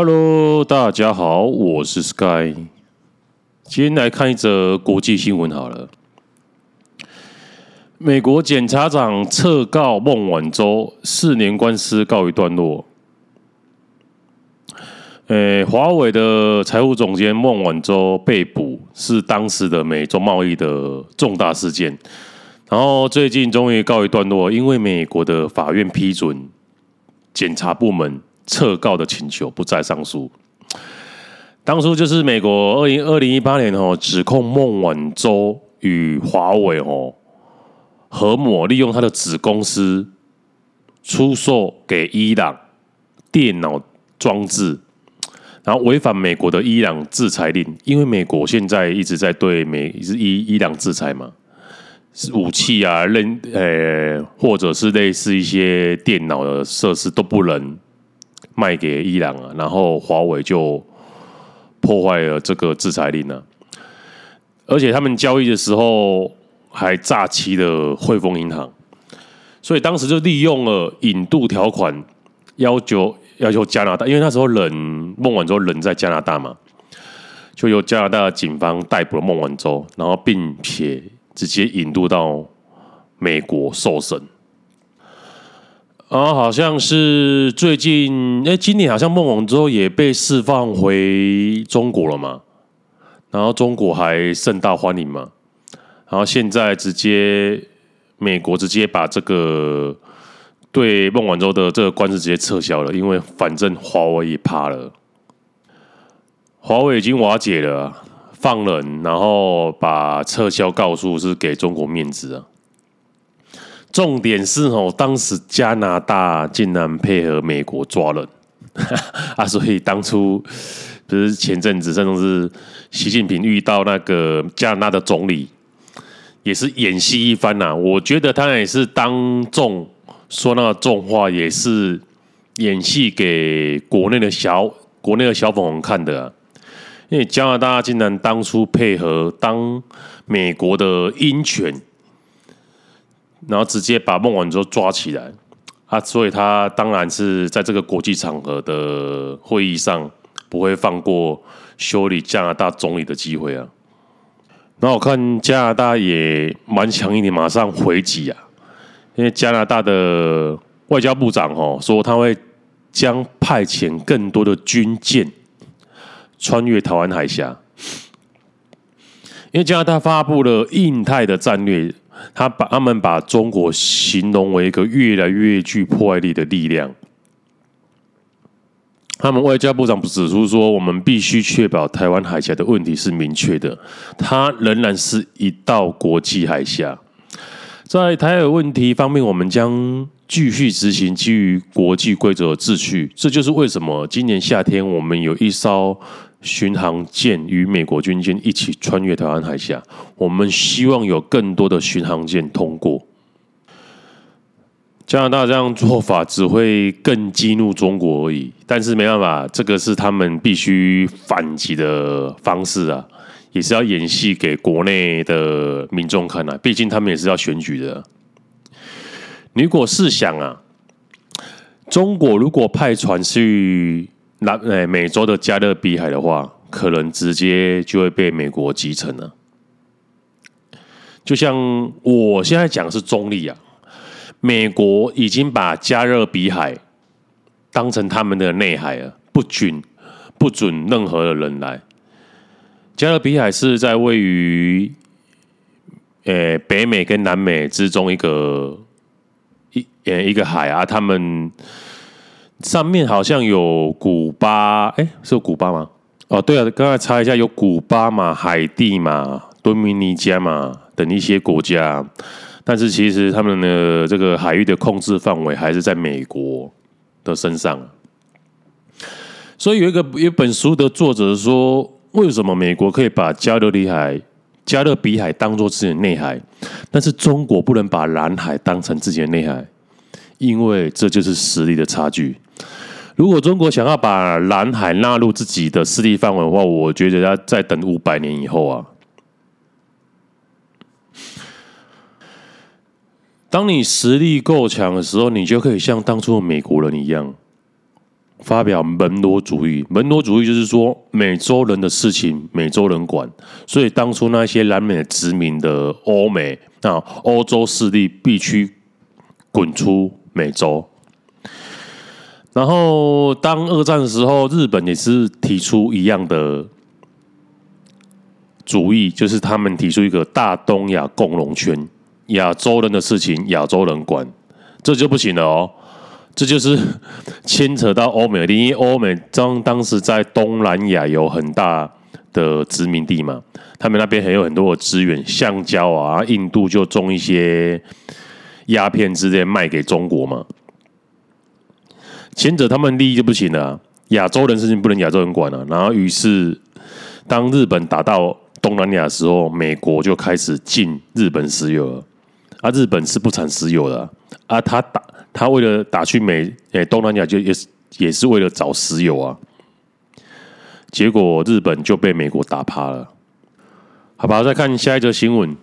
Hello，大家好，我是 Sky。今天来看一则国际新闻好了。美国检察长撤告孟晚舟，四年官司告一段落。诶，华为的财务总监孟晚舟被捕，是当时的美中贸易的重大事件。然后最近终于告一段落，因为美国的法院批准检察部门。撤告的请求不再上诉。当初就是美国二零二零一八年哦，指控孟晚舟与华为哦合谋利用他的子公司出售给伊朗电脑装置，然后违反美国的伊朗制裁令。因为美国现在一直在对美伊伊朗制裁嘛，武器啊，任呃或者是类似一些电脑的设施都不能。卖给伊朗啊，然后华为就破坏了这个制裁令啊，而且他们交易的时候还诈欺了汇丰银行，所以当时就利用了引渡条款，要求要求加拿大，因为那时候人孟晚舟人在加拿大嘛，就由加拿大警方逮捕了孟晚舟，然后并且直接引渡到美国受审。啊，好像是最近，哎，今年好像孟晚舟也被释放回中国了嘛，然后中国还盛大欢迎嘛，然后现在直接美国直接把这个对孟晚舟的这个官司直接撤销了，因为反正华为也怕了，华为已经瓦解了，放人，然后把撤销告诉是给中国面子啊。重点是哦，当时加拿大竟然配合美国抓人 啊，所以当初不是前阵子，甚至是习近平遇到那个加拿大的总理，也是演戏一番呐。我觉得他也是当众说那个重话，也是演戏给国内的小国内的小粉红看的啊。因为加拿大竟然当初配合当美国的鹰犬。然后直接把孟晚舟抓起来啊，所以他当然是在这个国际场合的会议上不会放过修理加拿大总理的机会啊。那我看加拿大也蛮强硬的，马上回击啊，因为加拿大的外交部长哦说他会将派遣更多的军舰穿越台湾海峡，因为加拿大发布了印太的战略。他把他们把中国形容为一个越来越具破坏力的力量。他们外交部长指出说，我们必须确保台湾海峡的问题是明确的，它仍然是一道国际海峡。在台海问题方面，我们将继续执行基于国际规则的秩序。这就是为什么今年夏天我们有一艘。巡航舰与美国军舰一起穿越台湾海峡，我们希望有更多的巡航舰通过。加拿大这样做法只会更激怒中国而已，但是没办法，这个是他们必须反击的方式啊，也是要演戏给国内的民众看啊，毕竟他们也是要选举的。你如果试想啊，中国如果派船去。南诶，美洲的加勒比海的话，可能直接就会被美国击沉了。就像我现在讲的是中立啊，美国已经把加勒比海当成他们的内海了，不准不准任何的人来。加勒比海是在位于诶北美跟南美之中一个一呃一个海啊，他们。上面好像有古巴，哎，是古巴吗？哦，对啊，刚才查一下，有古巴嘛、海地嘛、多米尼加嘛等一些国家，但是其实他们的这个海域的控制范围还是在美国的身上。所以有一个有本书的作者说，为什么美国可以把加勒比海、加勒比海当做自己的内海，但是中国不能把南海当成自己的内海？因为这就是实力的差距。如果中国想要把南海纳入自己的势力范围的话，我觉得要再等五百年以后啊。当你实力够强的时候，你就可以像当初美国人一样，发表门罗主义。门罗主义就是说，美洲人的事情美洲人管，所以当初那些南美殖民的欧美啊，欧洲势力必须滚出美洲。然后，当二战的时候，日本也是提出一样的主意，就是他们提出一个大东亚共荣圈，亚洲人的事情亚洲人管，这就不行了哦。这就是牵扯到欧美，因为欧美当当时在东南亚有很大的殖民地嘛，他们那边还有很多的资源，橡胶啊，印度就种一些鸦片之类卖给中国嘛，前者他们利益就不行了。亚洲人事情不能亚洲人管了，然后于是当日本打到东南亚的时候，美国就开始禁日本石油了，啊，日本是不产石油的啊，啊他打。他为了打去美诶东南亚，就也是也是为了找石油啊，结果日本就被美国打趴了。好吧，再看下一则新闻。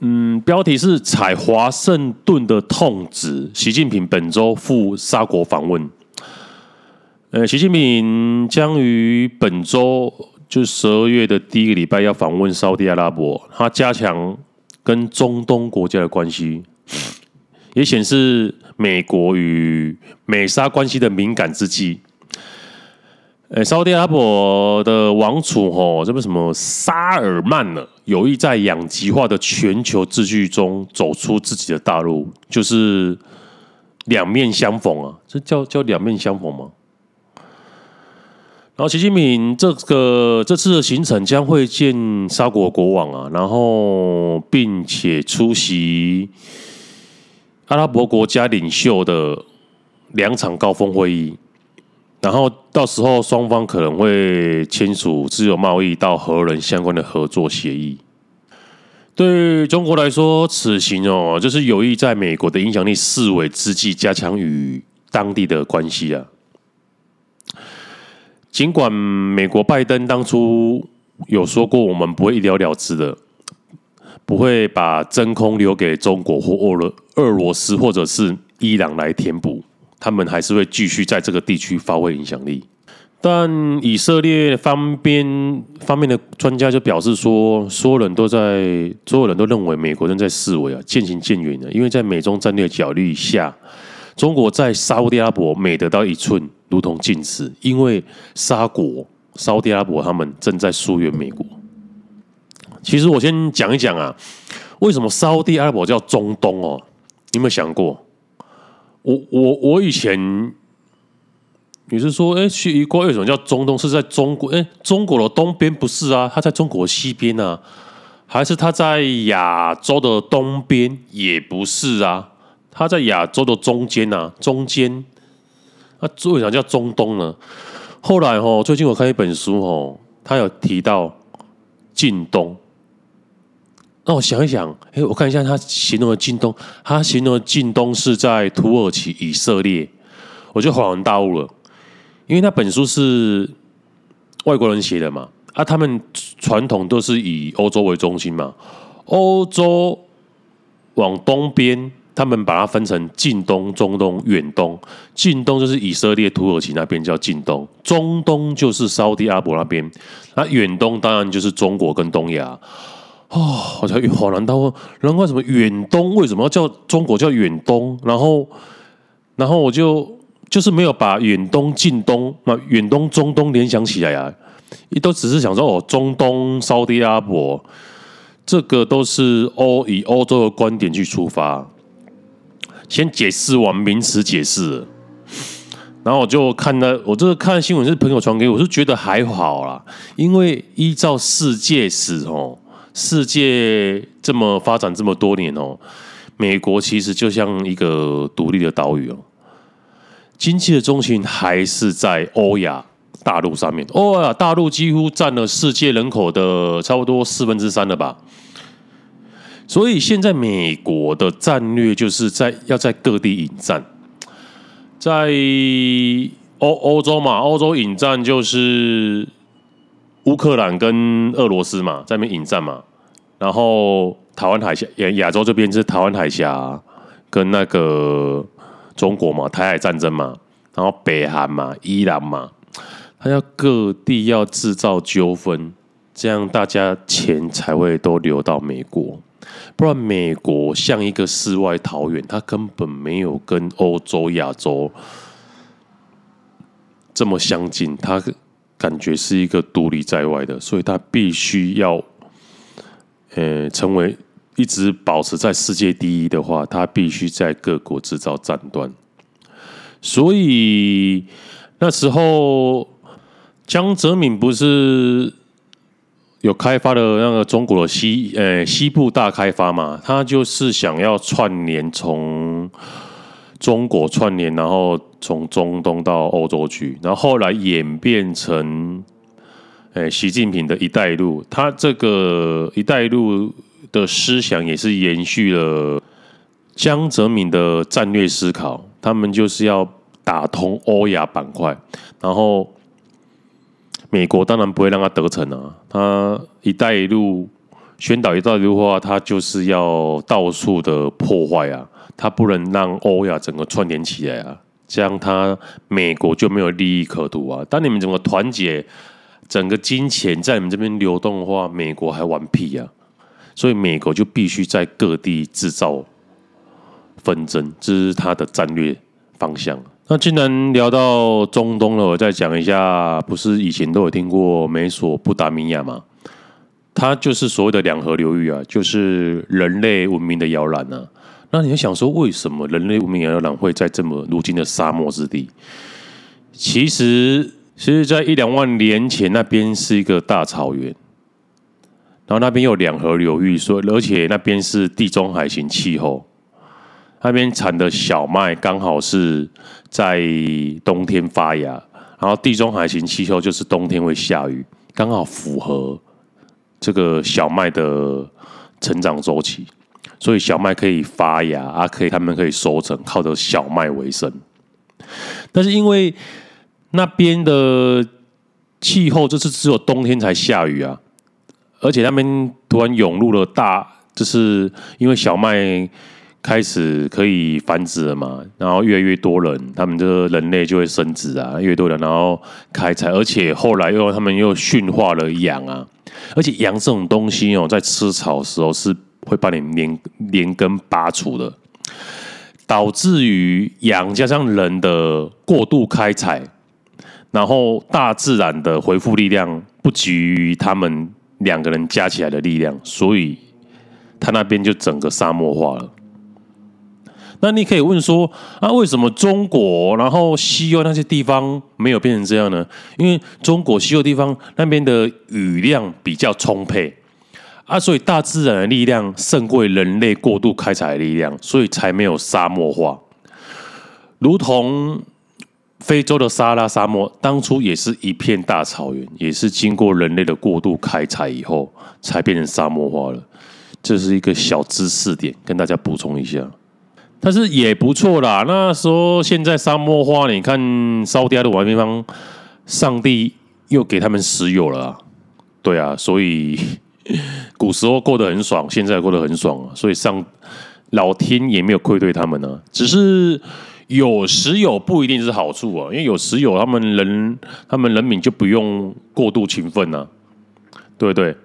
嗯，标题是踩华盛顿的痛指，习近平本周赴沙国访问。呃，习近平将于本周就十二月的第一个礼拜要访问沙地阿拉伯，他加强跟中东国家的关系。也显示美国与美沙关系的敏感之际。呃，沙特阿拉伯的王储吼，这个什么沙尔曼呢，有意在两极化的全球秩序中走出自己的大路，就是两面相逢啊，这叫叫两面相逢吗？然后，习近平这个这次的行程将会见沙国国王啊，然后并且出席。阿拉伯国家领袖的两场高峰会议，然后到时候双方可能会签署自由贸易到核能相关的合作协议。对中国来说，此行哦，就是有意在美国的影响力式微之际，加强与当地的关系啊。尽管美国拜登当初有说过，我们不会一了了之的。不会把真空留给中国或俄罗俄罗斯或者是伊朗来填补，他们还是会继续在这个地区发挥影响力。但以色列方边方面的专家就表示说，所有人都在，所有人都认为美国正在示威啊，渐行渐远了。因为在美中战略角力下，中国在沙乌地阿拉伯每得到一寸，如同进尺，因为沙国沙乌地阿拉伯他们正在疏远美国。其实我先讲一讲啊，为什么沙乌地阿拉伯叫中东哦？你有没有想过？我我我以前你是说，哎，去一过为什么叫中东？是在中国？哎，中国的东边不是啊？它在中国西边啊？还是它在亚洲的东边？也不是啊？它在亚洲的中间啊，中间。那为什么叫中东呢？后来哦，最近我看一本书哦，它有提到近东。那我想一想，哎，我看一下他形容的近东，他形容的近东是在土耳其、以色列，我就恍然大悟了，因为那本书是外国人写的嘛，啊，他们传统都是以欧洲为中心嘛，欧洲往东边，他们把它分成近东、中东、远东，近东就是以色列、土耳其那边叫近东，中东就是沙地阿伯那边，那远东当然就是中国跟东亚。哦，我才恍然大悟，难怪什么远东为什么要叫中国叫远东？然后，然后我就就是没有把远东、近东、那远东、中东联想起来啊，都只是想说哦，中东、沙乌地阿伯，这个都是欧以欧洲的观点去出发，先解释完名词解释，然后我就看到我这个看新闻是朋友传给我，我是觉得还好啦，因为依照世界史哦。世界这么发展这么多年哦，美国其实就像一个独立的岛屿哦，经济的中心还是在欧亚大陆上面。欧亚大陆几乎占了世界人口的差不多四分之三了吧？所以现在美国的战略就是在要在各地引战，在欧欧洲嘛，欧洲引战就是。乌克兰跟俄罗斯嘛，在那边引战嘛，然后台湾海峡亚亚洲这边是台湾海峡跟那个中国嘛，台海战争嘛，然后北韩嘛、伊朗嘛，他要各地要制造纠纷，这样大家钱才会都流到美国。不然美国像一个世外桃源，他根本没有跟欧洲、亚洲这么相近，他感觉是一个独立在外的，所以他必须要，呃，成为。一直保持在世界第一的话，他必须在各国制造战端。所以那时候江泽民不是有开发了那个中国的西呃西部大开发嘛？他就是想要串联从中国串联，然后从中东到欧洲去，然后后来演变成诶习近平的一带一路。他这个一带一路。的思想也是延续了江泽民的战略思考，他们就是要打通欧亚板块，然后美国当然不会让他得逞啊，他一带一路宣导一带一路的话，他就是要到处的破坏啊，他不能让欧亚整个串联起来啊，这样他美国就没有利益可图啊。当你们整个团结，整个金钱在你们这边流动的话，美国还玩屁啊！所以美国就必须在各地制造纷争，这是他的战略方向。那既然聊到中东了，我再讲一下，不是以前都有听过美索不达米亚吗？它就是所谓的两河流域啊，就是人类文明的摇篮啊。那你要想说，为什么人类文明摇篮会在这么如今的沙漠之地？其实，其实，在一两万年前，那边是一个大草原。然后那边有两河流域，所以而且那边是地中海型气候，那边产的小麦刚好是在冬天发芽，然后地中海型气候就是冬天会下雨，刚好符合这个小麦的成长周期，所以小麦可以发芽啊，可以他们可以收成，靠着小麦为生。但是因为那边的气候就是只有冬天才下雨啊。而且那边突然涌入了大，就是因为小麦开始可以繁殖了嘛，然后越来越多人，他们这人类就会生殖啊，越多人然后开采，而且后来又他们又驯化了羊啊，而且羊这种东西哦，在吃草的时候是会把你连连根拔除的，导致于羊加上人的过度开采，然后大自然的恢复力量不及于他们。两个人加起来的力量，所以他那边就整个沙漠化了。那你可以问说，啊，为什么中国然后西欧那些地方没有变成这样呢？因为中国西欧地方那边的雨量比较充沛啊，所以大自然的力量胜过人类过度开采的力量，所以才没有沙漠化，如同。非洲的撒拉沙漠当初也是一片大草原，也是经过人类的过度开采以后才变成沙漠化了。这是一个小知识点，跟大家补充一下。但是也不错啦。那说现在沙漠化，你看烧掉的玩地方，上帝又给他们石油了。对啊，所以古时候过得很爽，现在过得很爽啊。所以上老天也没有愧对他们呢，只是。有时有不一定是好处啊，因为有时有，他们人他们人民就不用过度勤奋呐，对不对？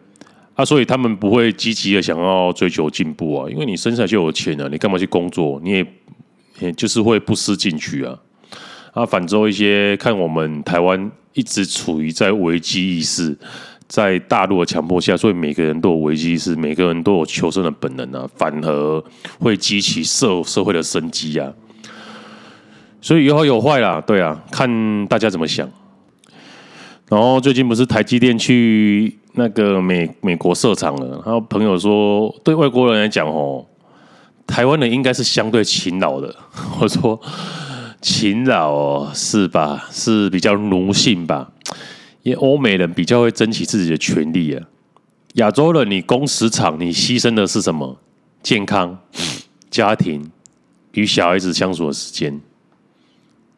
啊，所以他们不会积极的想要追求进步啊，因为你生下来就有钱了，你干嘛去工作？你也也就是会不思进取啊。啊，反之一些看我们台湾一直处于在危机意识，在大陆的强迫下，所以每个人都有危机意识，每个人都有求生的本能啊，反而会激起社社会的生机啊。所以有好有坏啦，对啊，看大家怎么想。然后最近不是台积电去那个美美国设厂了，然后朋友说，对外国人来讲哦，台湾人应该是相对勤劳的。我说勤劳是吧？是比较奴性吧？因为欧美人比较会争取自己的权利啊。亚洲人你工时长，你牺牲的是什么？健康、家庭与小孩子相处的时间。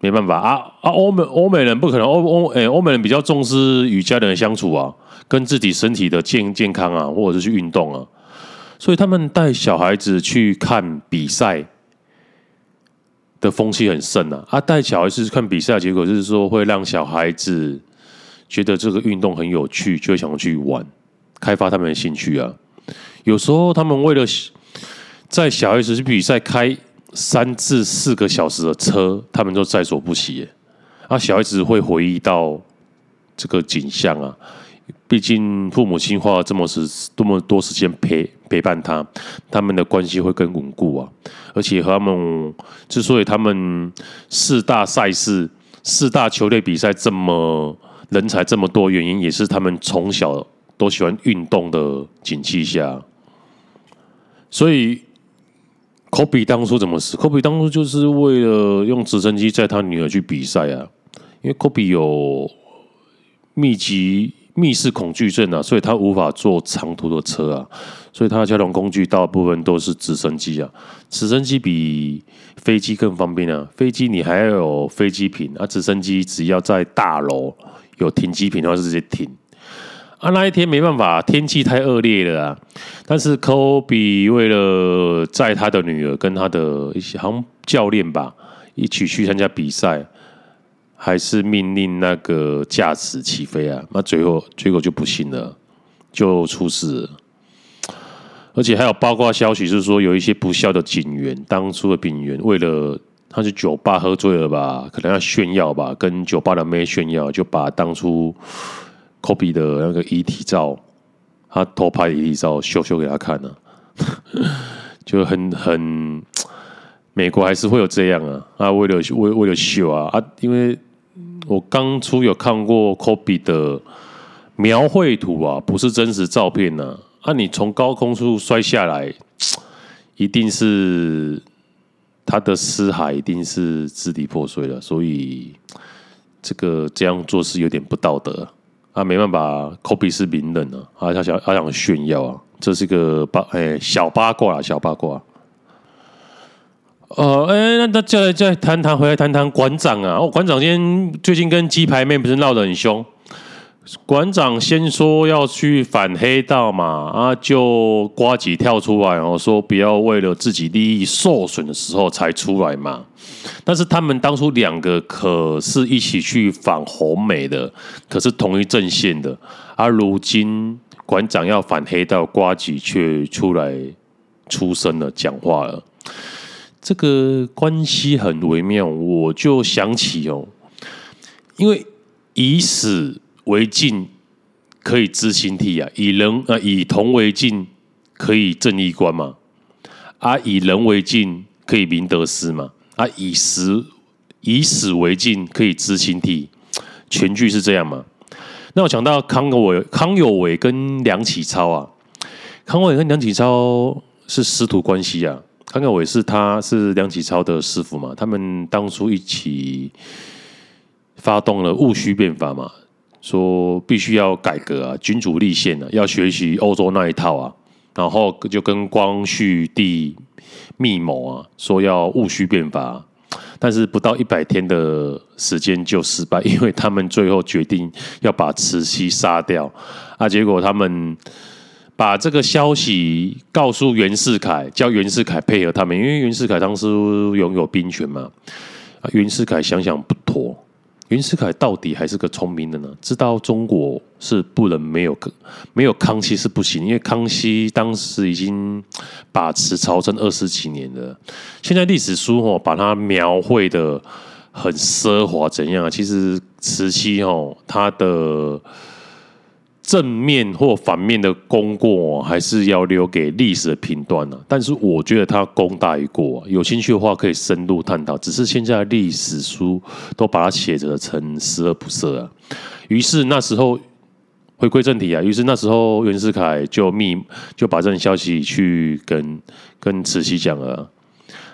没办法啊啊！欧美欧美人不可能欧欧诶，欧美人比较重视与家人的相处啊，跟自己身体的健健康啊，或者是去运动啊，所以他们带小孩子去看比赛，的风气很盛啊。啊，带小孩子去看比赛，结果就是说会让小孩子觉得这个运动很有趣，就会想去玩，开发他们的兴趣啊。有时候他们为了在小孩子比赛开三至四个小时的车，他们都在所不惜。啊，小孩子会回忆到这个景象啊。毕竟父母亲花了这么时这么多时间陪陪伴他，他们的关系会更稳固啊。而且和他们之所以他们四大赛事、四大球类比赛这么人才这么多，原因也是他们从小都喜欢运动的景气下。所以，科比当初怎么死？科比当初就是为了用直升机载他女儿去比赛啊，因为科比有密集。密室恐惧症啊，所以他无法坐长途的车啊，所以他的交通工具大部分都是直升机啊。直升机比飞机更方便啊，飞机你还要有飞机坪啊，直升机只要在大楼有停机坪的话就直接停。啊，那一天没办法，天气太恶劣了啊。但是科比为了载他的女儿跟他的一些好像教练吧，一起去参加比赛。还是命令那个驾驶起飞啊，那最后结果就不幸了，就出事了。而且还有八卦消息，是说有一些不孝的警员，当初的警员为了他去酒吧喝醉了吧，可能要炫耀吧，跟酒吧的妹炫耀，就把当初科比的那个遗体照，他偷拍的遗体照秀秀给他看呢，就很很美国还是会有这样啊啊，为了为为了秀啊啊，因为。我当初有看过科比的描绘图啊，不是真实照片呐。啊，你从高空处摔下来，一定是他的尸骸一定是支离破碎了，所以这个这样做是有点不道德啊。没办法，科比是名人啊，啊，他想他想炫耀啊，这是个八哎小八卦啊，小八卦。哦，哎、那那再再谈谈，回来谈谈馆长啊。哦，馆长今天最近跟鸡排妹不是闹得很凶？馆长先说要去反黑道嘛，啊，就呱吉跳出来，然后说不要为了自己利益受损的时候才出来嘛。但是他们当初两个可是一起去反红媒的，可是同一阵线的。而、如今馆长要反黑道，呱吉却出来出声了，讲话了。这个关系很微妙，我就想起哦，因为以史为镜可以知兴替啊，以人啊以铜为镜可以正衣冠嘛，啊以人为镜可以明得失嘛，啊以史以史为镜可以知兴替，全句是这样嘛？那我讲到康有为、康有为跟梁启超啊，康有为跟梁启超是师徒关系啊。康有为是他是梁启超的师傅嘛？他们当初一起发动了戊戌变法嘛，说必须要改革啊，君主立宪啊，要学习欧洲那一套啊，然后就跟光绪帝密谋啊，说要戊戌变法，但是不到一百天的时间就失败，因为他们最后决定要把慈禧杀掉啊，结果他们。把这个消息告诉袁世凯，叫袁世凯配合他们，因为袁世凯当时拥有兵权嘛。啊袁世凯想想不妥，袁世凯到底还是个聪明的呢，知道中国是不能没有没有康熙是不行，因为康熙当时已经把持朝政二十几年了。现在历史书哦，把它描绘的很奢华，怎样？其实慈禧哦，他的。正面或反面的功过，还是要留给历史的评断呢？但是我觉得他功大于过，有兴趣的话可以深入探讨。只是现在历史书都把它写着成十恶不赦啊。于是那时候回归正题啊，于是那时候袁世凯就密就把这种消息去跟跟慈禧讲了，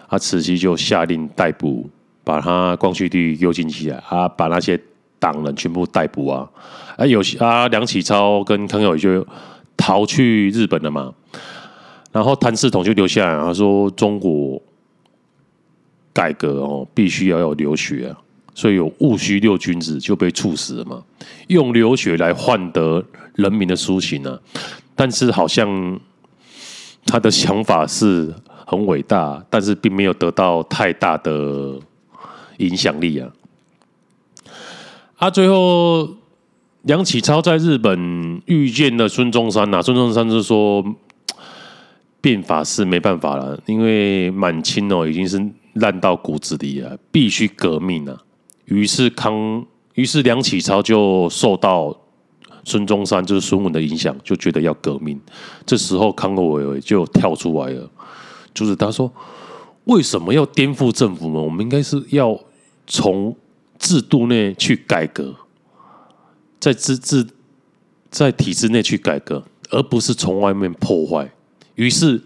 啊，慈禧就下令逮捕，把他光绪帝幽禁起来啊，把那些。党人全部逮捕啊！啊，有些啊，梁启超跟康有为就逃去日本了嘛。然后谭嗣同就留下来，他说中国改革哦，必须要有流血啊，所以有戊戌六君子就被处死了嘛。用流血来换得人民的苏醒啊，但是好像他的想法是很伟大，但是并没有得到太大的影响力啊。啊，最后梁启超在日本遇见了孙中山呐、啊，孙中山就说变法是没办法了，因为满清哦已经是烂到骨子里了，必须革命啊。于是康，于是梁启超就受到孙中山就是孙文的影响，就觉得要革命。这时候康有为就跳出来了，就是他说：“为什么要颠覆政府呢？我们应该是要从制度内去改革，在制制在体制内去改革，而不是从外面破坏。”于是，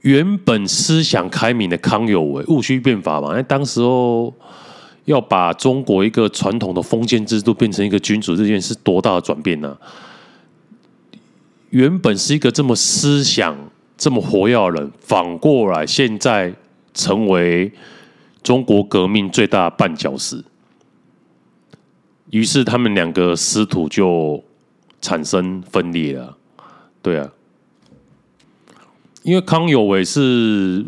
原本思想开明的康有为戊戌变法嘛，那当时候。要把中国一个传统的封建制度变成一个君主，这件是多大的转变呢？原本是一个这么思想这么活跃的人，反过来现在成为中国革命最大绊脚石。于是他们两个师徒就产生分裂了。对啊，因为康有为是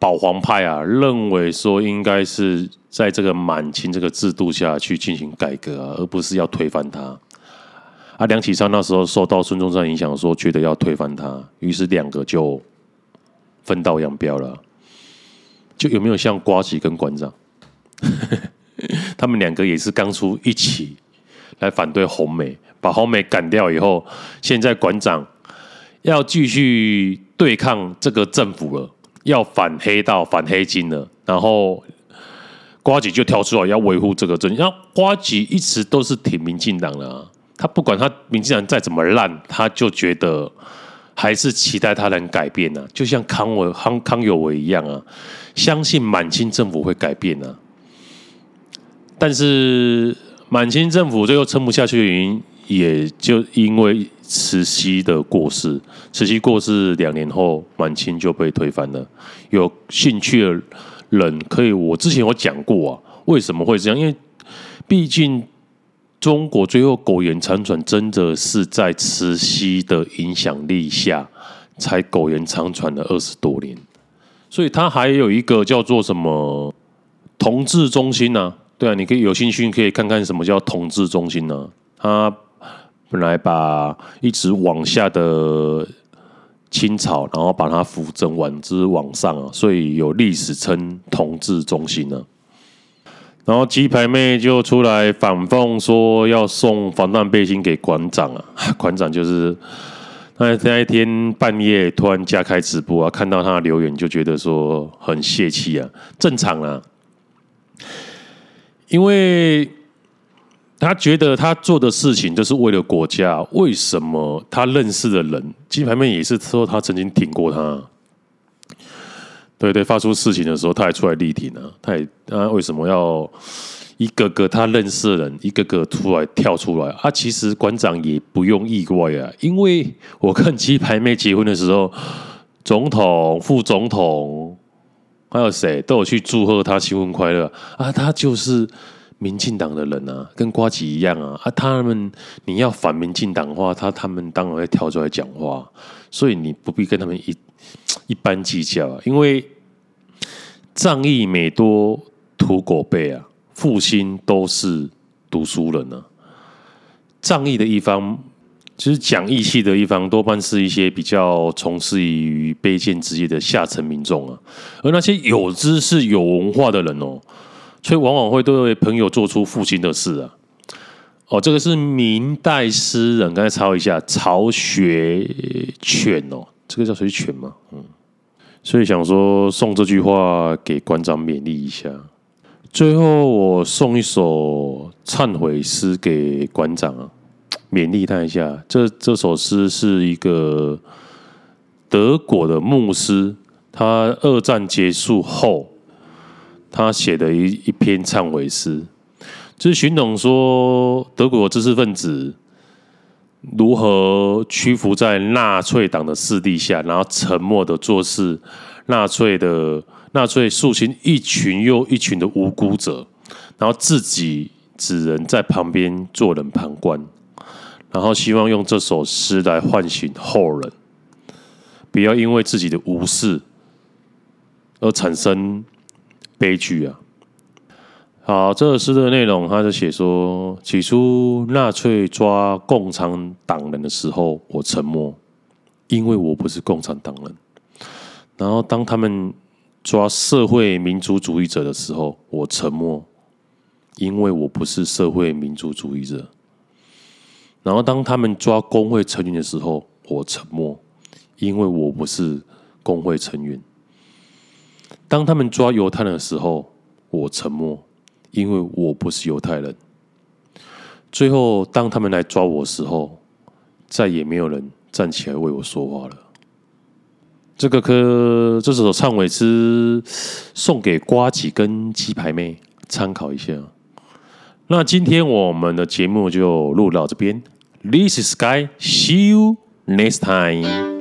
保皇派啊，认为说应该是。在这个满清这个制度下去进行改革啊，而不是要推翻他。啊，梁启超那时候受到孙中山影响，说觉得要推翻他，于是两个就分道扬镳了。就有没有像瓜吉跟馆长，他们两个也是当初一起来反对红梅，把红梅赶掉以后，现在馆长要继续对抗这个政府了，要反黑道、反黑金了，然后。瓜吉就跳出来要维护这个政，然后呱吉一直都是挺民进党的啊，他不管他民进党再怎么烂，他就觉得还是期待他能改变啊，就像康有康康有为一样啊，相信满清政府会改变啊。但是满清政府最后撑不下去的原因，也就因为慈禧的过世，慈禧过世两年后，满清就被推翻了。有兴趣的。人可以，我之前有讲过啊，为什么会这样？因为毕竟中国最后苟延残喘，真的是在慈禧的影响力下才苟延残喘了二十多年。所以它还有一个叫做什么同治中心呢、啊？对啊，你可以有兴趣可以看看什么叫同治中心呢、它本来把一直往下的。清朝，然后把它扶正完之往上，所以有历史称同治中心呢。然后鸡排妹就出来反讽说要送防弹背心给馆长啊，馆长就是那那一天半夜突然加开直播啊，看到他的留言就觉得说很泄气啊，正常啊，因为。他觉得他做的事情都是为了国家，为什么他认识的人，鸡排妹也是说他曾经挺过他，对对，发出事情的时候他还出来力挺呢，他也他为什么要一个个他认识的人一个个出来跳出来啊？其实馆长也不用意外啊，因为我看鸡排妹结婚的时候，总统、副总统还有谁都有去祝贺他新婚快乐啊，他就是。民进党的人啊，跟瓜吉一样啊，啊，他们你要反民进党的话，他他们当然会跳出来讲话，所以你不必跟他们一一般计较啊，因为仗义每多屠狗辈啊，负心都是读书人啊。仗义的一方，就是讲义气的一方，多半是一些比较从事于卑贱职业的下层民众啊，而那些有知识、有文化的人哦。所以往往会对朋友做出负心的事啊！哦，这个是明代诗人，刚才抄一下曹学全哦，这个叫谁全吗？嗯，所以想说送这句话给馆长勉励一下。最后我送一首忏悔诗给馆长啊，勉励他一下。这这首诗是一个德国的牧师，他二战结束后。他写的一一篇忏悔诗，就是寻懂说德国知识分子如何屈服在纳粹党的势力下，然后沉默的做事。纳粹的纳粹肃清一群又一群的无辜者，然后自己只能在旁边做人旁观，然后希望用这首诗来唤醒后人，不要因为自己的无视而产生悲剧啊！好，这个诗的内容，他就写说：起初纳粹抓共产党人的时候，我沉默，因为我不是共产党人。然后，当他们抓社会民主主义者的时候，我沉默，因为我不是社会民主主义者。然后，当他们抓工会成员的时候，我沉默，因为我不是工会成员。当他们抓犹太人的时候，我沉默，因为我不是犹太人。最后，当他们来抓我的时候，再也没有人站起来为我说话了。这个歌，这首唱尾诗送给瓜子跟鸡排妹参考一下。那今天我们的节目就录到这边。This is Sky. See you next time.